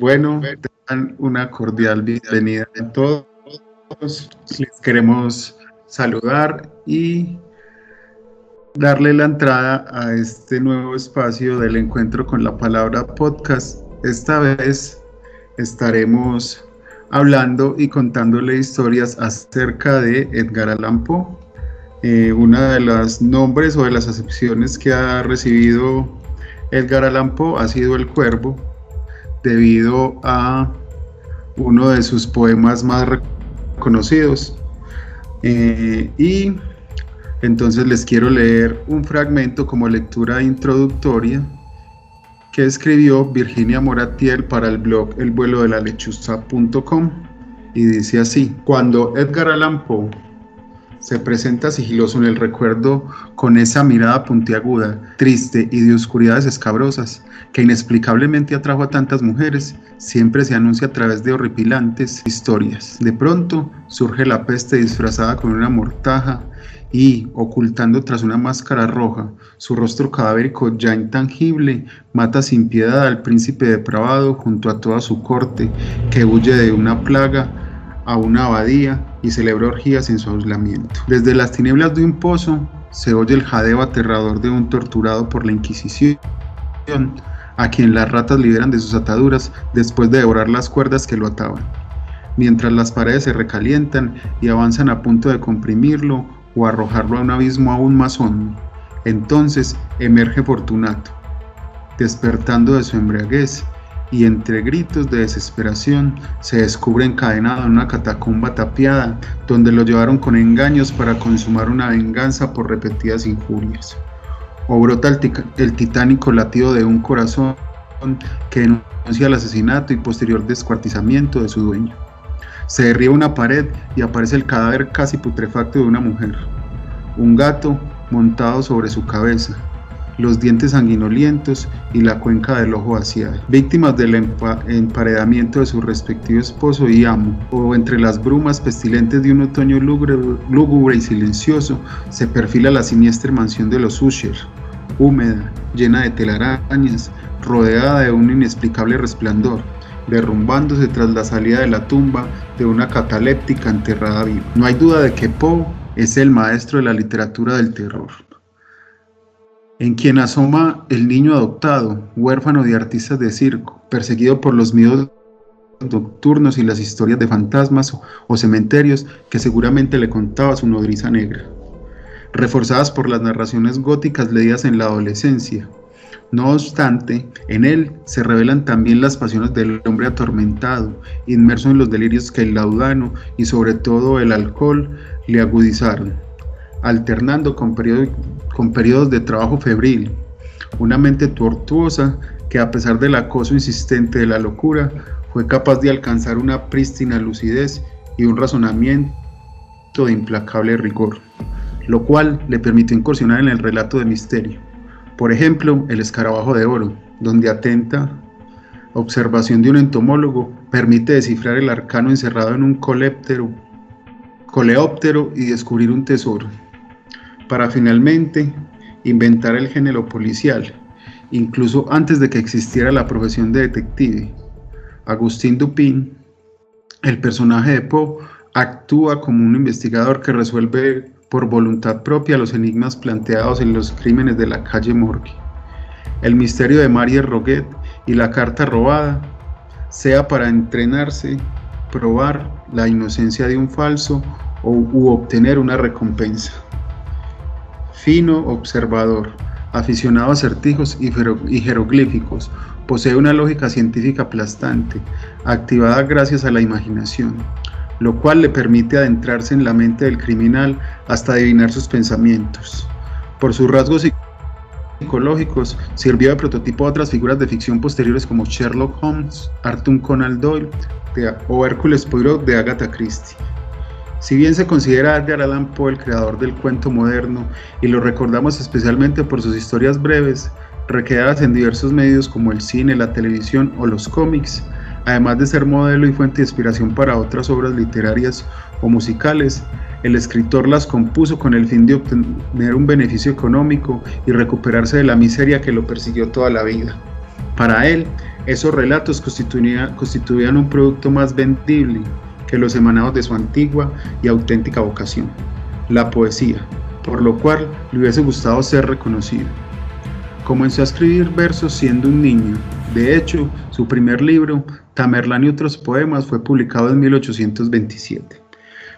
Bueno, tengan una cordial bienvenida a todos. Les queremos saludar y darle la entrada a este nuevo espacio del encuentro con la palabra podcast. Esta vez estaremos hablando y contándole historias acerca de Edgar Allan Poe. Eh, una de las nombres o de las acepciones que ha recibido Edgar Allan Poe ha sido El Cuervo, debido a uno de sus poemas más reconocidos. Eh, y entonces les quiero leer un fragmento como lectura introductoria que escribió Virginia Moratiel para el blog El vuelo de la lechuza.com y dice así, cuando Edgar Allan Poe se presenta sigiloso en el recuerdo con esa mirada puntiaguda, triste y de oscuridades escabrosas que inexplicablemente atrajo a tantas mujeres, siempre se anuncia a través de horripilantes historias. De pronto surge la peste disfrazada con una mortaja y, ocultando tras una máscara roja su rostro cadavérico ya intangible, mata sin piedad al príncipe depravado junto a toda su corte que huye de una plaga a una abadía y celebra orgías en su aislamiento. Desde las tinieblas de un pozo se oye el jadeo aterrador de un torturado por la Inquisición, a quien las ratas liberan de sus ataduras después de devorar las cuerdas que lo ataban. Mientras las paredes se recalientan y avanzan a punto de comprimirlo o arrojarlo a un abismo aún más hondo, entonces emerge Fortunato, despertando de su embriaguez y entre gritos de desesperación se descubre encadenado en una catacumba tapiada donde lo llevaron con engaños para consumar una venganza por repetidas injurias. O brota el, titánico latido de un corazón que denuncia el asesinato y posterior descuartizamiento de su dueño. Se derriba una pared y aparece el cadáver casi putrefacto de una mujer. Un gato montado sobre su cabeza, los dientes sanguinolientos y la cuenca del ojo vaciada, víctimas del emparedamiento de su respectivo esposo y amo, o entre las brumas pestilentes de un otoño lúgubre y silencioso, se perfila la siniestra mansión de los Usher, húmeda, llena de telarañas, rodeada de un inexplicable resplandor, derrumbándose tras la salida de la tumba de una cataléptica enterrada viva. No hay duda de que Poe es el maestro de la literatura del terror en quien asoma el niño adoptado, huérfano de artistas de circo, perseguido por los miedos nocturnos y las historias de fantasmas o, cementerios que seguramente le contaba su nodriza negra, reforzadas por las narraciones góticas leídas en la adolescencia. No obstante, en él se revelan también las pasiones del hombre atormentado, inmerso en los delirios que el laudano y sobre todo el alcohol le agudizaron alternando con, con periodos de trabajo febril, una mente tortuosa que a pesar del acoso insistente de la locura, fue capaz de alcanzar una prístina lucidez y un razonamiento de implacable rigor, lo cual le permitió incursionar en el relato de misterio. Por ejemplo, El escarabajo de oro, donde atenta observación de un entomólogo permite descifrar el arcano encerrado en un coleóptero y descubrir un tesoro para finalmente inventar el género policial, incluso antes de que existiera la profesión de detective. Agustín Dupin, el personaje de Poe, actúa como un investigador que resuelve por voluntad propia los enigmas planteados en los crímenes de la calle Morgue. El misterio de Marie Roguet y la carta robada, sea para entrenarse, probar la inocencia de un falso o, u obtener una recompensa fino observador, aficionado a acertijos y jeroglíficos, posee una lógica científica aplastante, activada gracias a la imaginación, lo cual le permite adentrarse en la mente del criminal hasta adivinar sus pensamientos. Por sus rasgos psicológicos, sirvió de prototipo a otras figuras de ficción posteriores como Sherlock Holmes, Arthur Conan Doyle o Hércules Poirot de Agatha Christie. Si bien se considera Edgar Allan Poe el creador del cuento moderno y lo recordamos especialmente por sus historias breves, recreadas en diversos medios como el cine, la televisión o los cómics, además de ser modelo y fuente de inspiración para otras obras literarias o musicales, el escritor las compuso con el fin de obtener un beneficio económico y recuperarse de la miseria que lo persiguió toda la vida. Para él, Esos relatos constituían un producto más vendible que los emanados de su antigua y auténtica vocación, la poesía, por lo cual le hubiese gustado ser reconocido. Comenzó a escribir versos siendo un niño. De hecho, su primer libro, Tamerlán y otros poemas, fue publicado en 1827.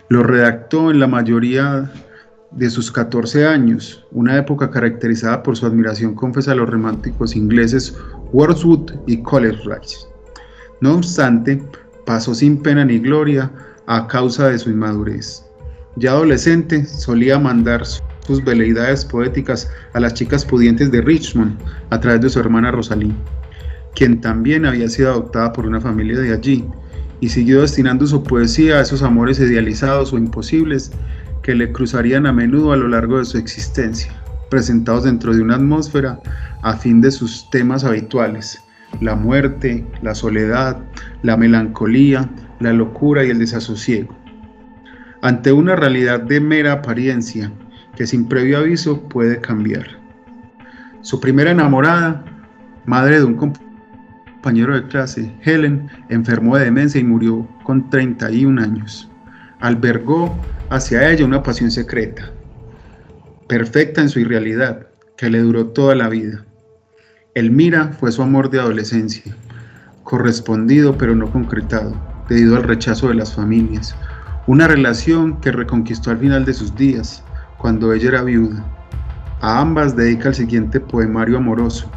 Lo redactó en la mayoría de sus 14 años, una época caracterizada por su admiración confesa a los románticos ingleses Wordsworth y Coleridge. No obstante, pasó sin pena ni gloria a causa de su inmadurez. Ya adolescente, solía mandar sus veleidades poéticas a las chicas pudientes de Richmond a través de su hermana Rosalie, quien también había sido adoptada por una familia de allí, y siguió destinando su poesía a esos amores idealizados o imposibles que le cruzarían a menudo a lo largo de su existencia, presentados dentro de una atmósfera a fin de sus temas habituales, la muerte, la soledad, la melancolía, la locura y el desasosiego. Ante una realidad de mera apariencia que sin previo aviso puede cambiar. Su primera enamorada, madre de un compañero de clase, Helen, enfermó de demencia y murió con 31 años. Albergó hacia ella una pasión secreta, perfecta en su irrealidad, que le duró toda la vida. Elmira fue su amor de adolescencia, correspondido pero no concretado, debido al rechazo de las familias, una relación que reconquistó al final de sus días, cuando ella era viuda. A ambas dedica el siguiente poemario amoroso,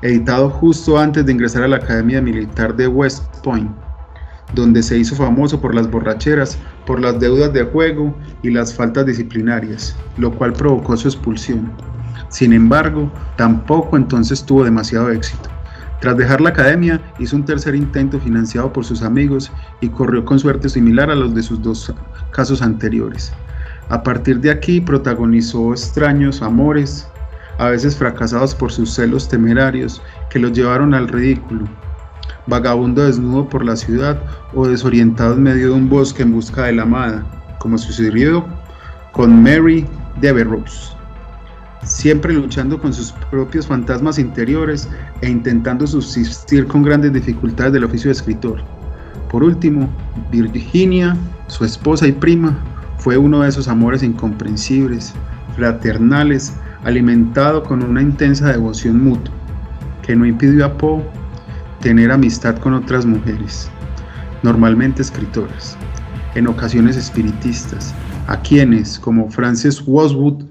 editado justo antes de ingresar a la Academia Militar de West Point donde se hizo famoso por las borracheras, por las deudas de juego y las faltas disciplinarias, lo cual provocó su expulsión. Sin embargo, tampoco entonces tuvo demasiado éxito. Tras dejar la academia, hizo un tercer intento financiado por sus amigos y corrió con suerte similar a los de sus dos casos anteriores. A partir de aquí protagonizó extraños amores, a veces fracasados por sus celos temerarios que los llevaron al ridículo, vagabundo desnudo por la ciudad o desorientado en medio de un bosque en busca de la amada, como sucedió con Mary Devereux, siempre luchando con sus propios fantasmas interiores e intentando subsistir con grandes dificultades del oficio de escritor. Por último, Virginia, su esposa y prima, fue uno de esos amores incomprensibles, fraternales, alimentado con una intensa devoción mutua, que no impidió a Poe tener amistad con otras mujeres, normalmente escritoras, en ocasiones espiritistas, a quienes, como Frances Westwood,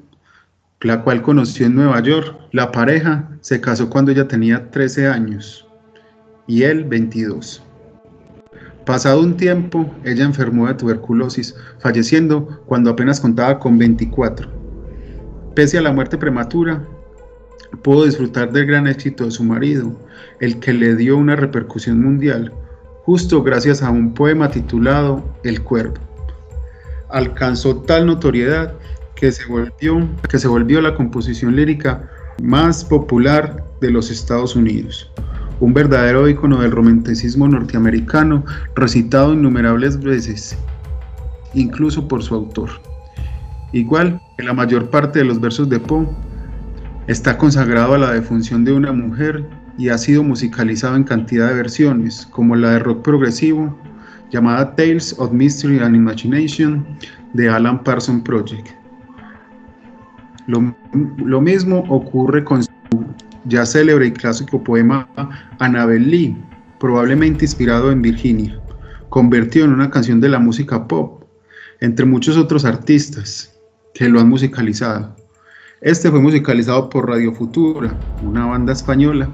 la cual conoció en Nueva York, la pareja se casó cuando ella tenía 13 años y él 22. Pasado un tiempo, ella enfermó de tuberculosis, falleciendo cuando apenas contaba con 24. Pese a la muerte prematura, pudo disfrutar del gran éxito de su marido, el que le dio una repercusión mundial, justo gracias a un poema titulado El Cuervo. Alcanzó tal notoriedad que se volvió, que se volvió la composición lírica más popular de los Estados Unidos, un verdadero ícono del romanticismo norteamericano, recitado innumerables veces, incluso por su autor. Igual que la mayor parte de los versos de Poe, Está consagrado a la defunción de una mujer y ha sido musicalizado en cantidad de versiones, como la de rock progresivo llamada Tales of Mystery and Imagination de Alan Parsons Project. Lo, mismo ocurre con su ya célebre y clásico poema Annabel Lee, probablemente inspirado en Virginia, convertido en una canción de la música pop, entre muchos otros artistas que lo han musicalizado. Este fue musicalizado por Radio Futura, una banda española.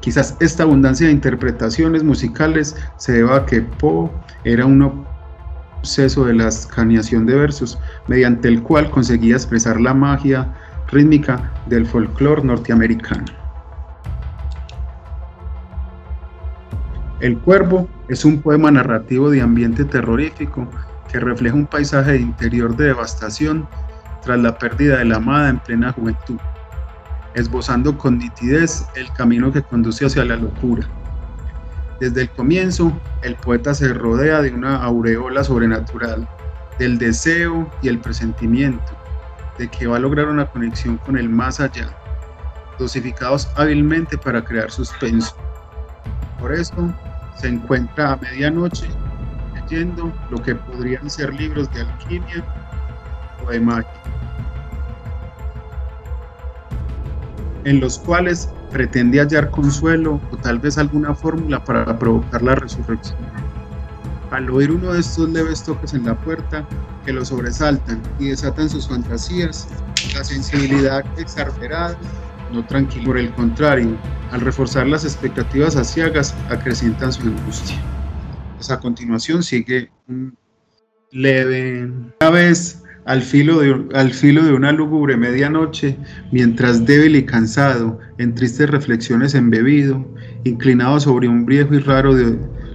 Quizás esta abundancia de interpretaciones musicales se deba a que Poe era un obseso de la escaneación de versos, mediante el cual conseguía expresar la magia rítmica del folclore norteamericano. El Cuervo es un poema narrativo de ambiente terrorífico que refleja un paisaje interior de devastación tras la pérdida de la amada en plena juventud, esbozando con nitidez el camino que conduce hacia la locura. Desde el comienzo, el poeta se rodea de una aureola sobrenatural, del deseo y el presentimiento de que va a lograr una conexión con el más allá, dosificados hábilmente para crear suspenso. Por eso se encuentra a medianoche leyendo lo que podrían ser libros de alquimia o de magia, en los cuales pretende hallar consuelo o tal vez alguna fórmula para provocar la resurrección. Al oír uno de estos leves toques en la puerta que lo sobresaltan y desatan sus fantasías, la sensibilidad exagerada no tranquilo. Por el contrario, al reforzar las expectativas aciagas, acrecientan su angustia. Pues a continuación sigue un leve. Una vez al filo, de, al filo de una lúgubre medianoche, mientras débil y cansado, en tristes reflexiones embebido, inclinado sobre un viejo y raro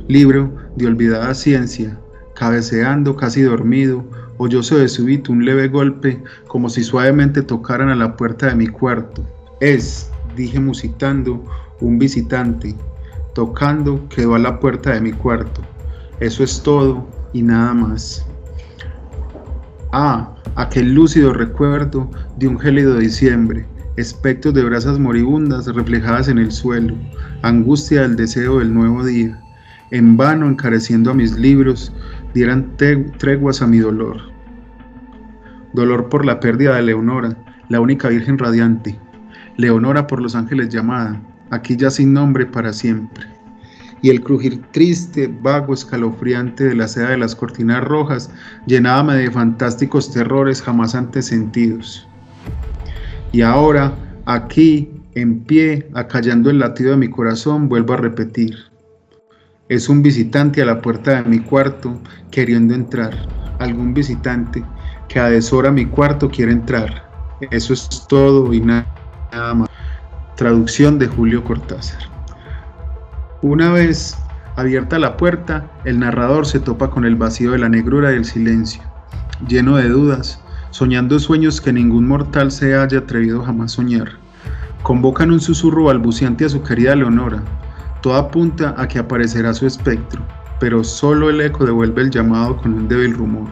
libro de olvidada ciencia, cabeceando casi dormido, oyóse de súbito un leve golpe como si suavemente tocaran a la puerta de mi cuarto. Es, dije musitando, un visitante. Tocando quedó a la puerta de mi cuarto. Eso es todo y nada más. Ah, aquel lúcido recuerdo de un gélido diciembre, espectros de brasas moribundas reflejadas en el suelo, angustia del deseo del nuevo día, en vano encareciendo a mis libros, dieran treguas a mi dolor. Dolor por la pérdida de Leonora, la única virgen radiante, Leonora por los ángeles llamada, aquí ya sin nombre para siempre. Y el crujir triste, vago, escalofriante de la seda de las cortinas rojas llenábame de fantásticos terrores jamás antes sentidos. Y ahora, aquí, en pie, acallando el latido de mi corazón, vuelvo a repetir. Es un visitante a la puerta de mi cuarto queriendo entrar. Algún visitante que a deshora mi cuarto quiere entrar. Eso es todo y nada Traducción de Julio Cortázar. Una vez abierta la puerta, el narrador se topa con el vacío de la negrura y el silencio, lleno de dudas, soñando sueños que ningún mortal se haya atrevido jamás soñar. Convocan un susurro balbuciante a su querida Leonora. Todo apunta a que aparecerá su espectro, pero solo el eco devuelve el llamado con un débil rumor.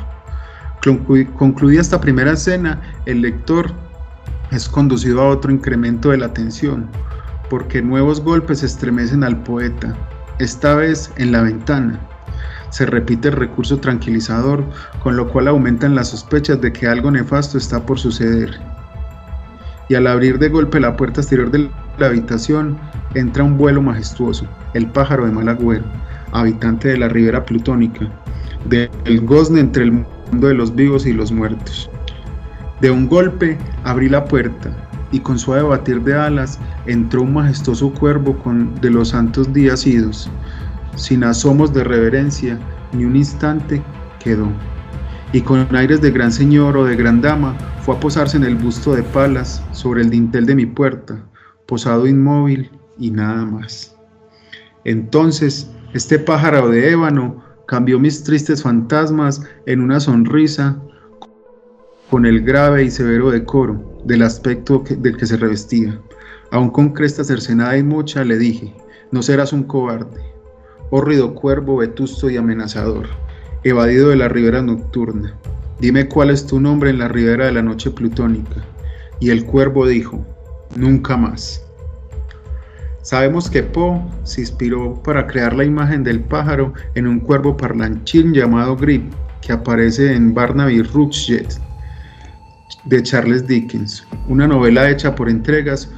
Concluida esta primera escena, el lector es conducido a otro incremento de la tensión, porque nuevos golpes estremecen al poeta, esta vez en la ventana. Se repite el recurso tranquilizador, con lo cual aumentan las sospechas de que algo nefasto está por suceder. Y al abrir de golpe la puerta exterior de la habitación, entra un vuelo majestuoso, el pájaro de Malagüero, habitante de la ribera plutónica, del gozne entre el mundo de los vivos y los muertos. De un golpe abrí la puerta y con suave batir de alas entró un majestuoso cuervo con de los santos días idos. Sin asomos de reverencia, ni un instante quedó. Y con aires de gran señor o de gran dama fue a posarse en el busto de palas sobre el dintel de mi puerta, posado inmóvil y nada más. Entonces, este pájaro de ébano cambió mis tristes fantasmas en una sonrisa con el grave y severo decoro del aspecto del que se revestía. Aún con cresta cercenada y mucha, le dije, no serás un cobarde, hórrido cuervo vetusto y amenazador, evadido de la ribera nocturna. Dime cuál es tu nombre en la ribera de la noche plutónica. Y el cuervo dijo, nunca más. Sabemos que Poe se inspiró para crear la imagen del pájaro en un cuervo parlanchín llamado Grip, que aparece en Barnaby Rudge de Charles Dickens, una novela hecha por entregas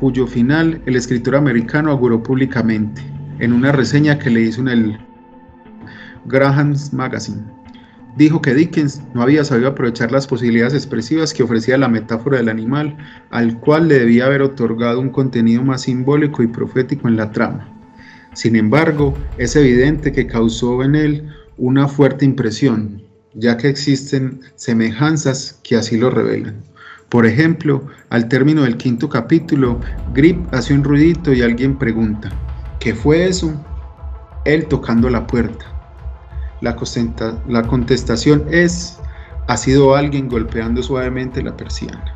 cuyo final el escritor americano auguró públicamente en una reseña que le hizo en el Graham's Magazine. Dijo que Dickens no había sabido aprovechar las posibilidades expresivas que ofrecía la metáfora del animal, al cual le debía haber otorgado un contenido más simbólico y profético en la trama. Sin embargo, es evidente que causó en él una fuerte impresión, ya que existen semejanzas que así lo revelan. Por ejemplo, al término del quinto capítulo, Grip hace un ruidito y alguien pregunta, ¿qué fue eso? Él tocando la puerta. La, la contestación es, ha sido alguien golpeando suavemente la persiana.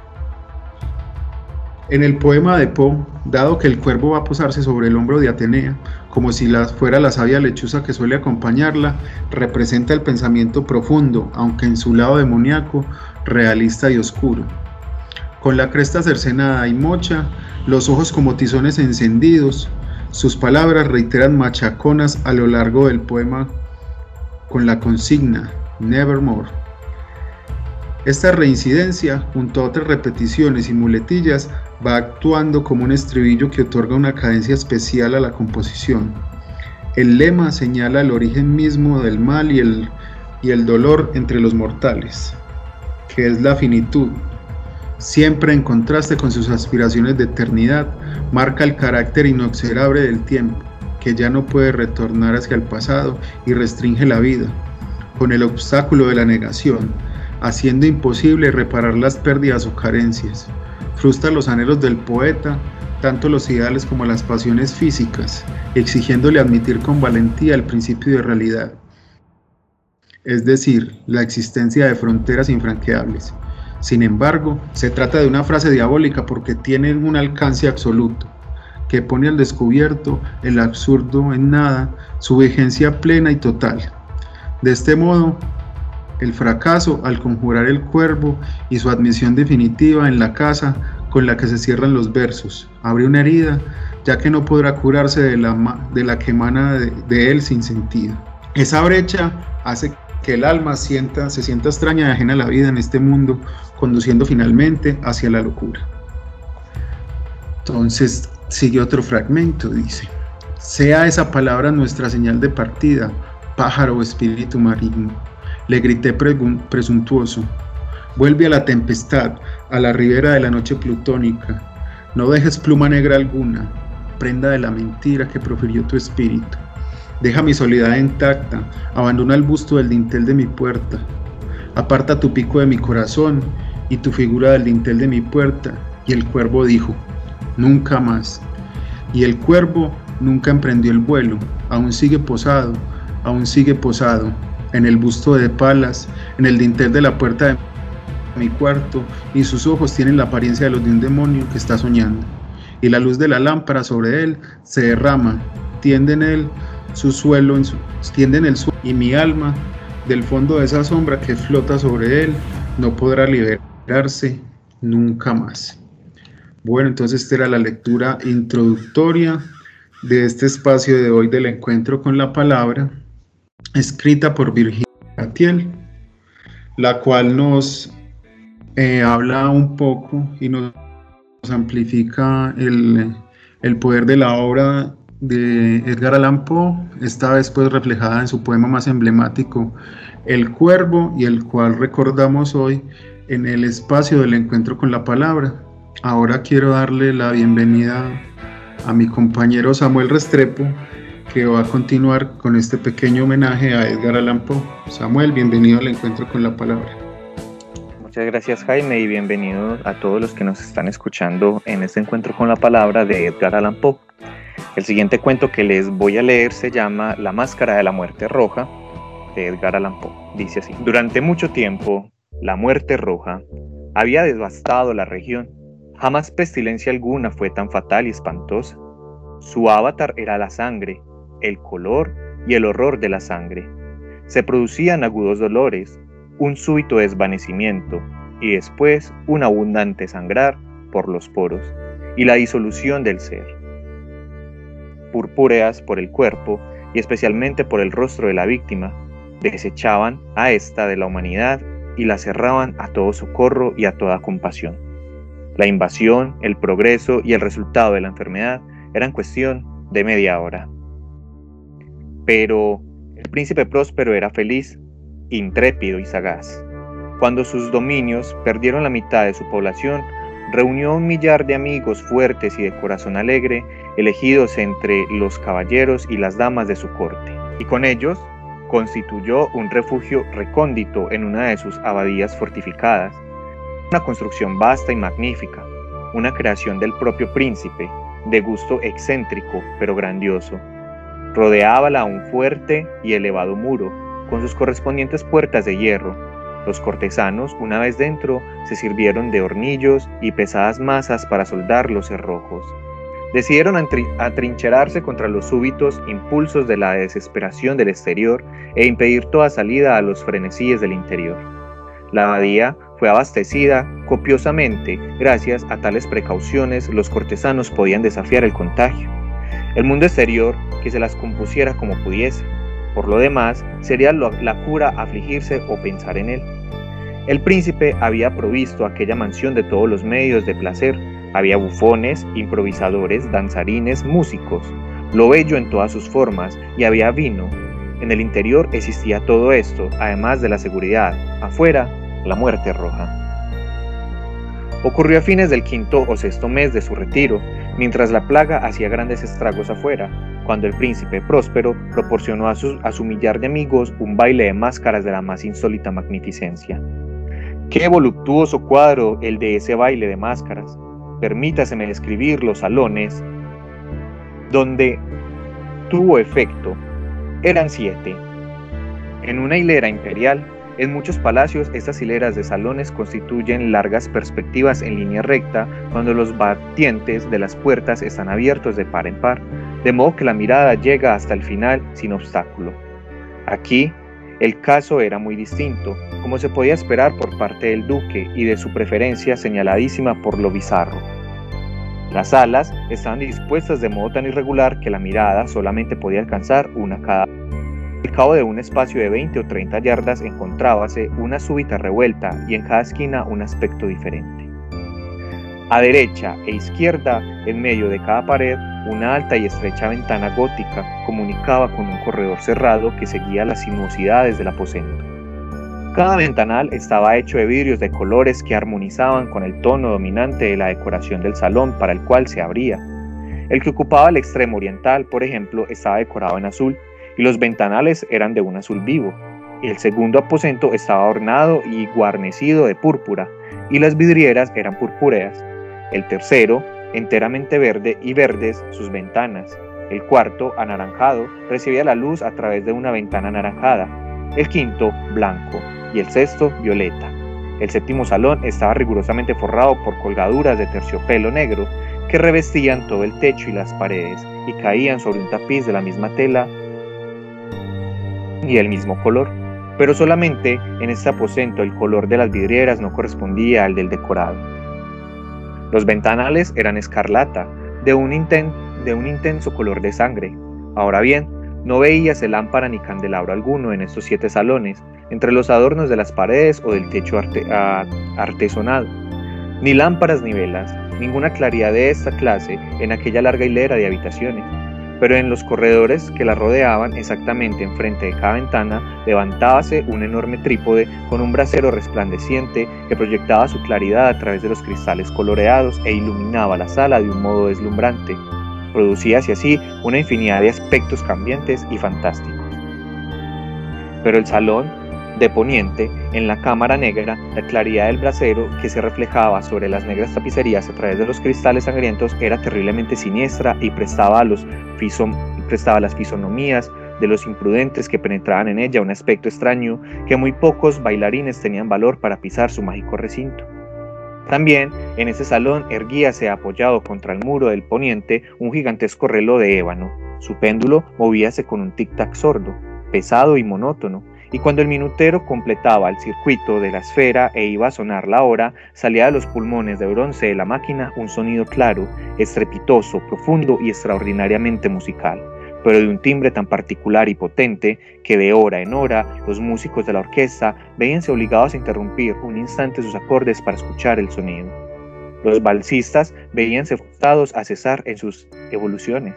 En el poema de Poe, dado que el cuervo va a posarse sobre el hombro de Atenea, como si fuera la sabia lechuza que suele acompañarla, representa el pensamiento profundo, aunque en su lado demoníaco, realista y oscuro. Con la cresta cercenada y mocha, los ojos como tizones encendidos, Sus palabras reiteran machaconas a lo largo del poema con la consigna Nevermore. Esta reincidencia, junto a otras repeticiones y muletillas, va actuando como un estribillo que otorga una cadencia especial a la composición. El lema señala el origen mismo del mal y el, y el dolor entre los mortales, que es la finitud. Siempre en contraste con sus aspiraciones de eternidad, marca el carácter inexorable del tiempo, que ya no puede retornar hacia el pasado y restringe la vida, con el obstáculo de la negación, haciendo imposible reparar las pérdidas o carencias frustra los anhelos del poeta, tanto los ideales como las pasiones físicas, exigiéndole admitir con valentía el principio de realidad, es decir, la existencia de fronteras infranqueables. Sin embargo, se trata de una frase diabólica porque tiene un alcance absoluto, que pone al descubierto el absurdo en nada, su vigencia plena y total. De este modo, el fracaso al conjurar el cuervo y su admisión definitiva en la casa con la que se cierran los versos. Abre una herida, ya que no podrá curarse de la, de la que emana de, él sin sentido. Esa brecha hace que el alma sienta, se sienta extraña y ajena a la vida en este mundo, conduciendo finalmente hacia la locura. Entonces sigue otro fragmento, dice, sea esa palabra nuestra señal de partida, pájaro o espíritu marino le grité presuntuoso. Vuelve a la tempestad, a la ribera de la noche plutónica. No dejes pluma negra alguna, prenda de la mentira que profirió tu espíritu. Deja mi soledad intacta, abandona el busto del dintel de mi puerta. Aparta tu pico de mi corazón y tu figura del dintel de mi puerta. Y el cuervo dijo, nunca más. Y el cuervo nunca emprendió el vuelo, aún sigue posado, aún sigue posado en el busto de Palas, en el dintel de la puerta de mi cuarto, y sus ojos tienen la apariencia de los de un demonio que está soñando. Y la luz de la lámpara sobre él se derrama, tiende en él su suelo, en su, tiende en el suelo, y mi alma, del fondo de esa sombra que flota sobre él, no podrá liberarse nunca más. Bueno, entonces esta era la lectura introductoria de este espacio de hoy del encuentro con la palabra escrita por Virginia Gatiel, la cual nos eh, habla un poco y nos amplifica el, poder de la obra de Edgar Allan Poe, esta vez pues reflejada en su poema más emblemático, El Cuervo, y el cual recordamos hoy en el espacio del encuentro con la palabra. Ahora quiero darle la bienvenida a mi compañero Samuel Restrepo, que va a continuar con este pequeño homenaje a Edgar Allan Poe. Samuel, bienvenido al encuentro con la palabra. Muchas gracias Jaime y bienvenido a todos los que nos están escuchando en este encuentro con la palabra de Edgar Allan Poe. El siguiente cuento que les voy a leer se llama La máscara de la muerte roja de Edgar Allan Poe. Dice así, durante mucho tiempo, la muerte roja había devastado la región. Jamás pestilencia alguna fue tan fatal y espantosa. Su avatar era la sangre, el color y el horror de la sangre. Se producían agudos dolores, un súbito desvanecimiento y después un abundante sangrar por los poros y la disolución del ser. Purpúreas por el cuerpo y especialmente por el rostro de la víctima, desechaban a esta de la humanidad y la cerraban a todo socorro y a toda compasión. La invasión, el progreso y el resultado de la enfermedad eran cuestión de media hora. Pero el príncipe próspero era feliz, intrépido y sagaz. Cuando sus dominios perdieron la mitad de su población, reunió un millar de amigos fuertes y de corazón alegre, elegidos entre los caballeros y las damas de su corte, y con ellos constituyó un refugio recóndito en una de sus abadías fortificadas, una construcción vasta y magnífica, una creación del propio príncipe, de gusto excéntrico pero grandioso, Rodeábala un fuerte y elevado muro, con sus correspondientes puertas de hierro. Los cortesanos, una vez dentro, se sirvieron de hornillos y pesadas masas para soldar los cerrojos. Decidieron atrincherarse contra los súbitos impulsos de la desesperación del exterior e impedir toda salida a los frenesíes del interior. La abadía fue abastecida copiosamente, gracias a tales precauciones los cortesanos podían desafiar el contagio. El mundo exterior que se las compusiera como pudiese. Por lo demás, sería la cura afligirse o pensar en él. El príncipe había provisto aquella mansión de todos los medios de placer. Había bufones, improvisadores, danzarines, músicos, lo bello en todas sus formas, y había vino. En el interior existía todo esto, además de la seguridad. Afuera, la muerte roja. Ocurrió a fines del quinto o sexto mes de su retiro, mientras la plaga hacía grandes estragos afuera, cuando el príncipe próspero proporcionó a su, millar de amigos un baile de máscaras de la más insólita magnificencia. Qué voluptuoso cuadro el de ese baile de máscaras. Permítaseme describir los salones donde tuvo efecto. Eran siete. En una hilera imperial, en muchos palacios estas hileras de salones constituyen largas perspectivas en línea recta cuando los batientes de las puertas están abiertos de par en par, de modo que la mirada llega hasta el final sin obstáculo. Aquí, el caso era muy distinto, como se podía esperar por parte del duque y de su preferencia señaladísima por lo bizarro. Las alas estaban dispuestas de modo tan irregular que la mirada solamente podía alcanzar una cada. Al cabo de un espacio de 20 o 30 yardas encontrábase una súbita revuelta y en cada esquina un aspecto diferente. A derecha e izquierda, en medio de cada pared, una alta y estrecha ventana gótica comunicaba con un corredor cerrado que seguía las sinuosidades del aposento. Cada ventanal estaba hecho de vidrios de colores que armonizaban con el tono dominante de la decoración del salón para el cual se abría. El que ocupaba el extremo oriental, por ejemplo, estaba decorado en azul y los ventanales eran de un azul vivo. El segundo aposento estaba ornado y guarnecido de púrpura y las vidrieras eran purpúreas. El tercero, enteramente verde y verdes sus ventanas. El cuarto, anaranjado, recibía la luz a través de una ventana anaranjada. El quinto, blanco y el sexto violeta. El séptimo salón estaba rigurosamente forrado por colgaduras de terciopelo negro que revestían todo el techo y las paredes y caían sobre un tapiz de la misma tela y el mismo color. Pero solamente en este aposento el color de las vidrieras no correspondía al del decorado. Los ventanales eran escarlata, de un, de un intenso color de sangre. Ahora bien, no veíase lámpara ni candelabro alguno en estos siete salones, entre los adornos de las paredes o del techo artesonado. Ni lámparas ni velas, ninguna claridad de esta clase en aquella larga hilera de habitaciones. Pero en los corredores que la rodeaban, exactamente enfrente de cada ventana, levantábase un enorme trípode con un brasero resplandeciente que proyectaba su claridad a través de los cristales coloreados e iluminaba la sala de un modo deslumbrante. Producíase así una infinidad de aspectos cambiantes y fantásticos. Pero el salón de poniente, en la cámara negra, la claridad del brasero que se reflejaba sobre las negras tapicerías a través de los cristales sangrientos era terriblemente siniestra y prestaba, a los prestaba las fisonomías de los imprudentes que penetraban en ella un aspecto extraño que muy pocos bailarines tenían valor para pisar su mágico recinto. También en ese salón erguíase apoyado contra el muro del poniente un gigantesco reloj de ébano. Su péndulo movíase con un tic-tac sordo, pesado y monótono, y cuando el minutero completaba el circuito de la esfera e iba a sonar la hora, salía de los pulmones de bronce de la máquina un sonido claro, estrepitoso, profundo y extraordinariamente musical, pero de un timbre tan particular y potente que de hora en hora los músicos de la orquesta veíanse obligados a interrumpir un instante sus acordes para escuchar el sonido. Los balsistas veíanse forzados a cesar en sus evoluciones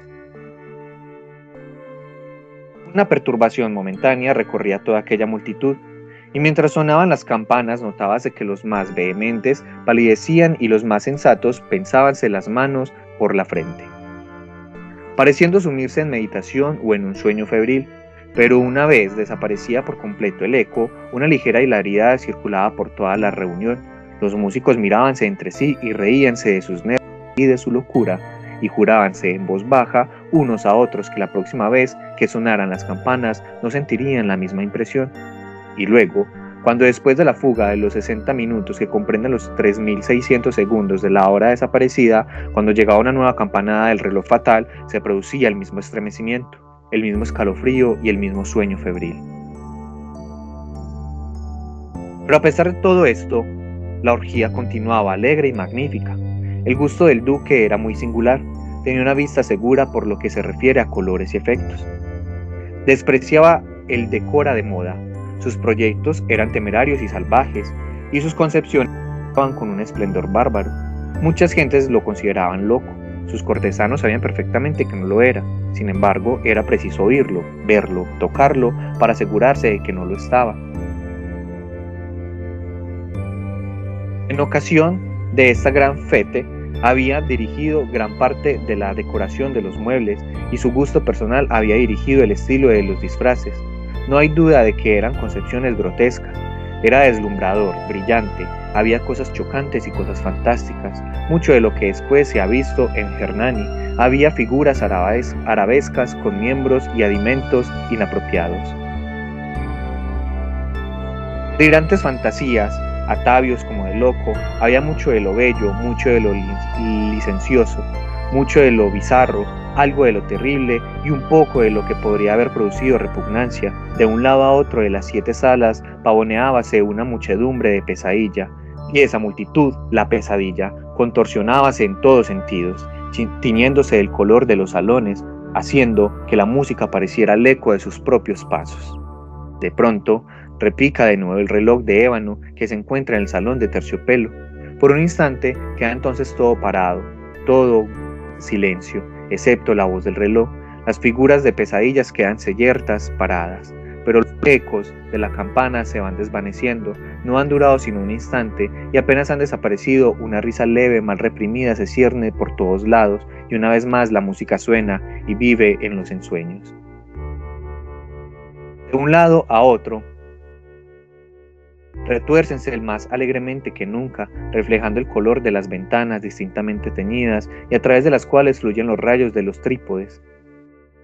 una perturbación momentánea recorría toda aquella multitud, y mientras sonaban las campanas notábase que los más vehementes palidecían y los más sensatos pensábanse las manos por la frente, pareciendo sumirse en meditación o en un sueño febril. Pero una vez desaparecía por completo el eco, una ligera hilaridad circulaba por toda la reunión. Los músicos mirábanse entre sí y reíanse de sus nervios y de su locura, y jurábanse en voz baja unos a otros que la próxima vez que sonaran las campanas no sentirían la misma impresión. Y luego, cuando después de la fuga de los 60 minutos que comprenden los 3.600 segundos de la hora desaparecida, cuando llegaba una nueva campanada del reloj fatal, se producía el mismo estremecimiento, el mismo escalofrío y el mismo sueño febril. Pero a pesar de todo esto, la orgía continuaba alegre y magnífica. El gusto del duque era muy singular. Tenía una vista segura por lo que se refiere a colores y efectos. Despreciaba el decora de moda, sus proyectos eran temerarios y salvajes, y sus concepciones estaban con un esplendor bárbaro. Muchas gentes lo consideraban loco, sus cortesanos sabían perfectamente que no lo era, sin embargo era preciso oírlo, verlo, tocarlo para asegurarse de que no lo estaba. En ocasión de esta gran fete, había dirigido gran parte de la decoración de los muebles y su gusto personal había dirigido el estilo de los disfraces. No hay duda de que eran concepciones grotescas. Era deslumbrador, brillante, había cosas chocantes y cosas fantásticas. Mucho de lo que después se ha visto en Hernani. Había figuras arabescas con miembros y adimentos inapropiados. Brillantes fantasías, atavios como de loco, había mucho de lo bello, mucho de lo licencioso, mucho de lo bizarro, algo de lo terrible y un poco de lo que podría haber producido repugnancia. De un lado a otro de las siete salas pavoneábase una muchedumbre de pesadilla, y esa multitud, la pesadilla, contorsionábase en todos sentidos, tiñéndose del color de los salones, haciendo que la música pareciera el eco de sus propios pasos. De pronto, repica de nuevo el reloj de ébano que se encuentra en el salón de terciopelo. Por un instante queda entonces todo parado, todo silencio, excepto la voz del reloj. Las figuras de pesadillas quedan ciertas, paradas, pero los ecos de la campana se van desvaneciendo, no han durado sino un instante y apenas han desaparecido, una risa leve, mal reprimida, se cierne por todos lados y una vez más la música suena y vive en los ensueños. De un lado a otro, retuércense el más alegremente que nunca, reflejando el color de las ventanas distintamente teñidas y a través de las cuales fluyen los rayos de los trípodes.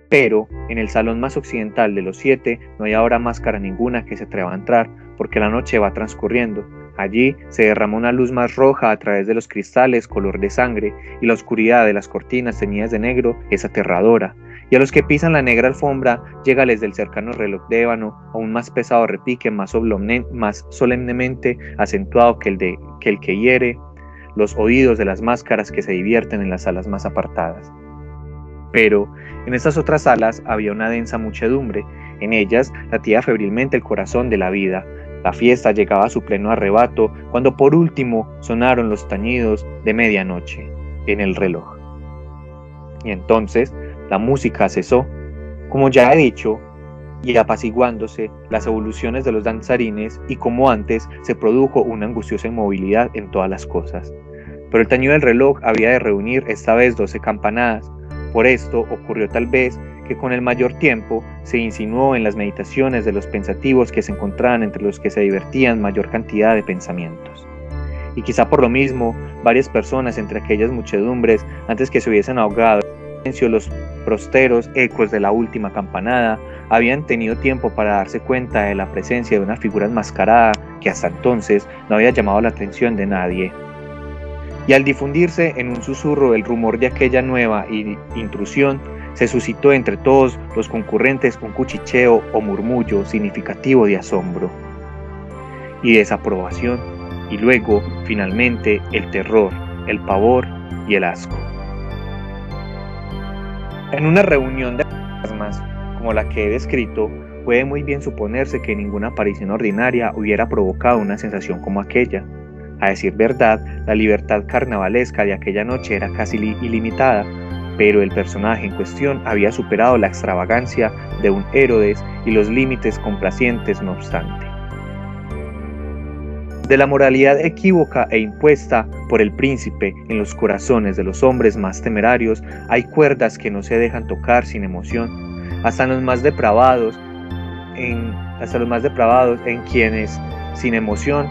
Pero en el salón más occidental de los siete no hay ahora máscara ninguna que se atreva a entrar, porque la noche va transcurriendo. Allí se derrama una luz más roja a través de los cristales color de sangre, y la oscuridad de las cortinas teñidas de negro es aterradora, y a los que pisan la negra alfombra llegales del cercano reloj de ébano un más pesado repique más, más solemnemente acentuado que el, de, que el que hiere los oídos de las máscaras que se divierten en las salas más apartadas. Pero en estas otras salas había una densa muchedumbre, en ellas latía febrilmente el corazón de la vida. La fiesta llegaba a su pleno arrebato cuando por último sonaron los tañidos de medianoche en el reloj. Y entonces la música cesó, como ya he dicho, y apaciguándose las evoluciones de los danzarines y como antes se produjo una angustiosa inmovilidad en todas las cosas. Pero el tañido del reloj había de reunir esta vez doce campanadas. Por esto ocurrió tal vez que con el mayor tiempo se insinuó en las meditaciones de los pensativos que se encontraban entre los que se divertían mayor cantidad de pensamientos. Y quizá por lo mismo, varias personas entre aquellas muchedumbres, antes que se hubiesen ahogado los prosteros ecos de la última campanada habían tenido tiempo para darse cuenta de la presencia de una figura enmascarada que hasta entonces no había llamado la atención de nadie. Y al difundirse en un susurro el rumor de aquella nueva intrusión, se suscitó entre todos los concurrentes un cuchicheo o murmullo significativo de asombro y desaprobación, y luego, finalmente, el terror, el pavor y el asco. En una reunión de fantasmas como la que he descrito, puede muy bien suponerse que ninguna aparición ordinaria hubiera provocado una sensación como aquella. A decir verdad, la libertad carnavalesca de aquella noche era casi ilimitada, pero el personaje en cuestión había superado la extravagancia de un Herodes y los límites complacientes no obstante. De la moralidad equívoca e impuesta por el príncipe en los corazones de los hombres más temerarios, hay cuerdas que no se dejan tocar sin emoción, hasta los más depravados, en, hasta los más depravados en quienes, sin emoción,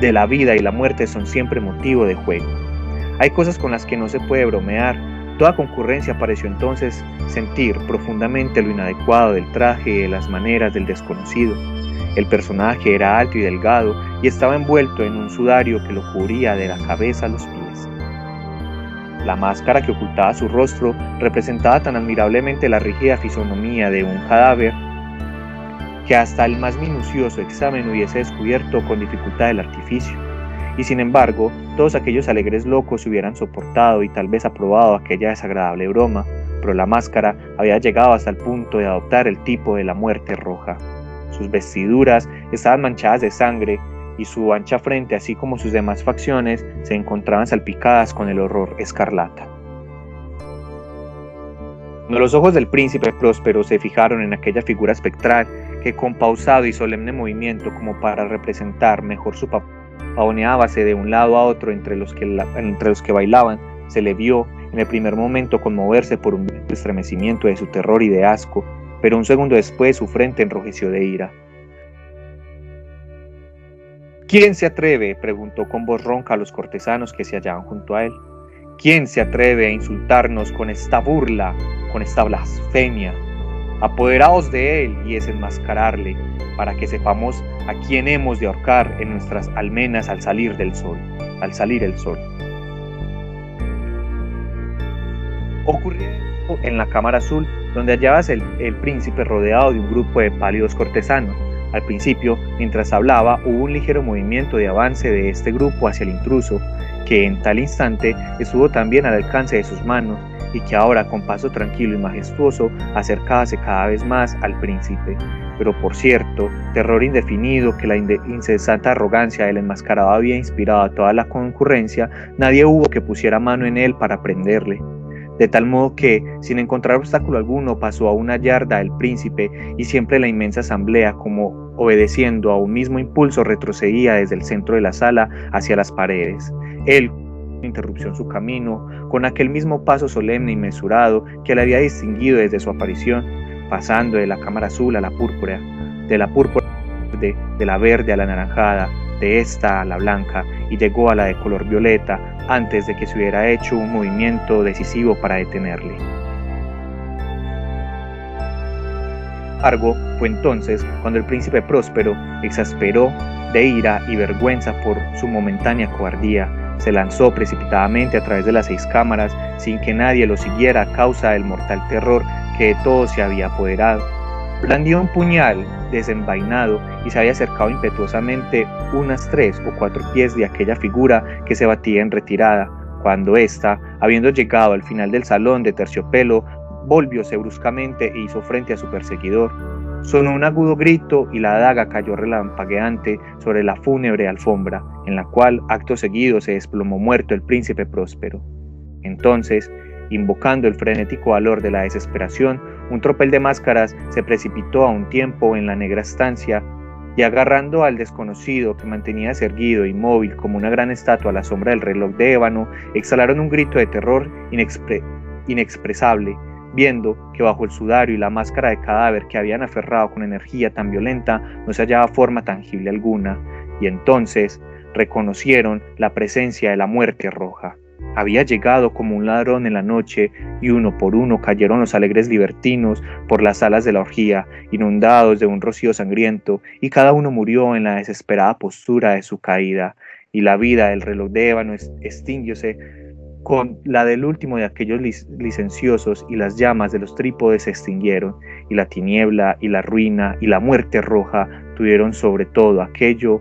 de la vida y la muerte son siempre motivo de juego. Hay cosas con las que no se puede bromear. Toda concurrencia pareció entonces sentir profundamente lo inadecuado del traje y las maneras del desconocido. El personaje era alto y delgado y estaba envuelto en un sudario que lo cubría de la cabeza a los pies. La máscara que ocultaba su rostro representaba tan admirablemente la rígida fisonomía de un cadáver que hasta el más minucioso examen hubiese descubierto con dificultad el artificio, y sin embargo, todos aquellos alegres locos hubieran soportado y tal vez aprobado aquella desagradable broma, pero la máscara había llegado hasta el punto de adoptar el tipo de la muerte roja. Sus vestiduras estaban manchadas de sangre y su ancha frente, así como sus demás facciones, se encontraban salpicadas con el horror escarlata. Cuando los ojos del príncipe próspero se fijaron en aquella figura espectral que con pausado y solemne movimiento como para representar mejor su papel, pavoneábase de un lado a otro entre los, que entre los que bailaban, se le vio en el primer momento conmoverse por un estremecimiento de su terror y de asco, pero un segundo después su frente enrojeció de ira. ¿Quién se atreve? preguntó con voz ronca a los cortesanos que se hallaban junto a él. ¿Quién se atreve a insultarnos con esta burla, con esta blasfemia? Apoderaos de él y desenmascararle, para que sepamos a quién hemos de ahorcar en nuestras almenas al salir del sol, al salir el sol. Ocurrió en la cámara azul, donde hallabas el, el príncipe rodeado de un grupo de pálidos cortesanos. Al principio, mientras hablaba, hubo un ligero movimiento de avance de este grupo hacia el intruso, que en tal instante estuvo también al alcance de sus manos y que ahora con paso tranquilo y majestuoso acercábase cada vez más al príncipe. Pero por cierto, terror indefinido que la incesante arrogancia del enmascarado había inspirado a toda la concurrencia, nadie hubo que pusiera mano en él para prenderle. De tal modo que, sin encontrar obstáculo alguno, pasó a una yarda el príncipe y siempre la inmensa asamblea, como obedeciendo a un mismo impulso, retrocedía desde el centro de la sala hacia las paredes. Él, interrupción su camino, con aquel mismo paso solemne y mesurado que le había distinguido desde su aparición, pasando de la cámara azul a la púrpura, de la púrpura de, de la verde a la anaranjada, de esta a la blanca, y llegó a la de color violeta antes de que se hubiera hecho un movimiento decisivo para detenerle. Argo fue entonces cuando el príncipe próspero exasperó de ira y vergüenza por su momentánea cobardía, se lanzó precipitadamente a través de las seis cámaras sin que nadie lo siguiera a causa del mortal terror que de todos se había apoderado. Blandió un puñal desenvainado y se había acercado impetuosamente unas tres o cuatro pies de aquella figura que se batía en retirada, cuando ésta, habiendo llegado al final del salón de terciopelo, volvióse bruscamente e hizo frente a su perseguidor. Sonó un agudo grito y la daga cayó relampagueante sobre la fúnebre alfombra, en la cual acto seguido se desplomó muerto el príncipe próspero. Entonces, invocando el frenético valor de la desesperación, un tropel de máscaras se precipitó a un tiempo en la negra estancia y agarrando al desconocido que mantenía erguido inmóvil como una gran estatua a la sombra del reloj de ébano, exhalaron un grito de terror inexpresable viendo que bajo el sudario y la máscara de cadáver que habían aferrado con energía tan violenta no se hallaba forma tangible alguna, y entonces reconocieron la presencia de la muerte roja. Había llegado como un ladrón en la noche y uno por uno cayeron los alegres libertinos por las alas de la orgía, inundados de un rocío sangriento, y cada uno murió en la desesperada postura de su caída, y la vida del reloj de ébano extinguióse con la del último de aquellos licenciosos y las llamas de los trípodes se extinguieron, y la tiniebla y la ruina y la muerte roja tuvieron sobre todo aquello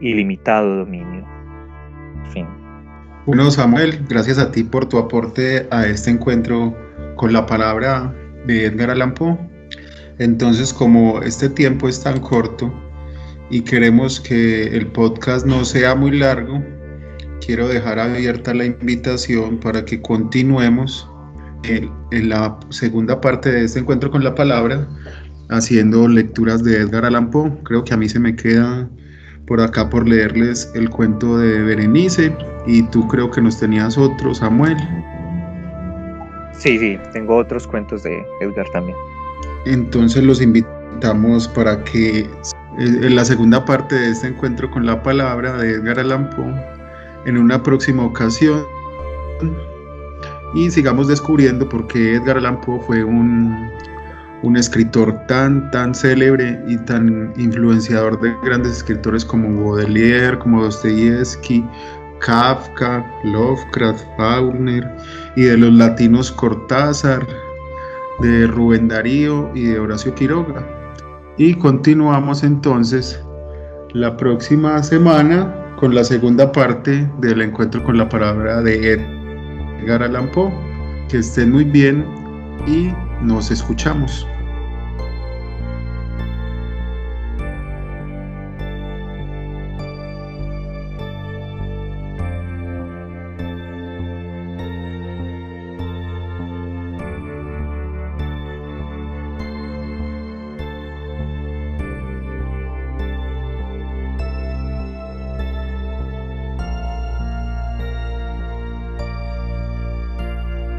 ilimitado dominio. Fin. Bueno, Samuel, gracias a ti por tu aporte a este encuentro con la palabra de Edgar Allan Poe. Entonces, como este tiempo es tan corto y queremos que el podcast no sea muy largo, quiero dejar abierta la invitación para que continuemos en, la segunda parte de este encuentro con la palabra, haciendo lecturas de Edgar Allan Poe. Creo que a mí se me queda por acá por leerles el cuento de Berenice y tú creo que nos tenías otro, Samuel. Sí, sí, tengo otros cuentos de Edgar también. Entonces los invitamos para que eh, en la segunda parte de este encuentro con la palabra de Edgar Allan Poe en una próxima ocasión y sigamos descubriendo por qué Edgar Allan Poe fue un, un escritor tan, tan célebre y tan influenciador de grandes escritores como Baudelaire, como Dostoyevsky, Kafka, Lovecraft, Faulkner y de los latinos Cortázar, de Rubén Darío y de Horacio Quiroga. Y continuamos entonces la próxima semana con la segunda parte del encuentro con la palabra de Edgar Allan Poe. Que estén muy bien y nos escuchamos.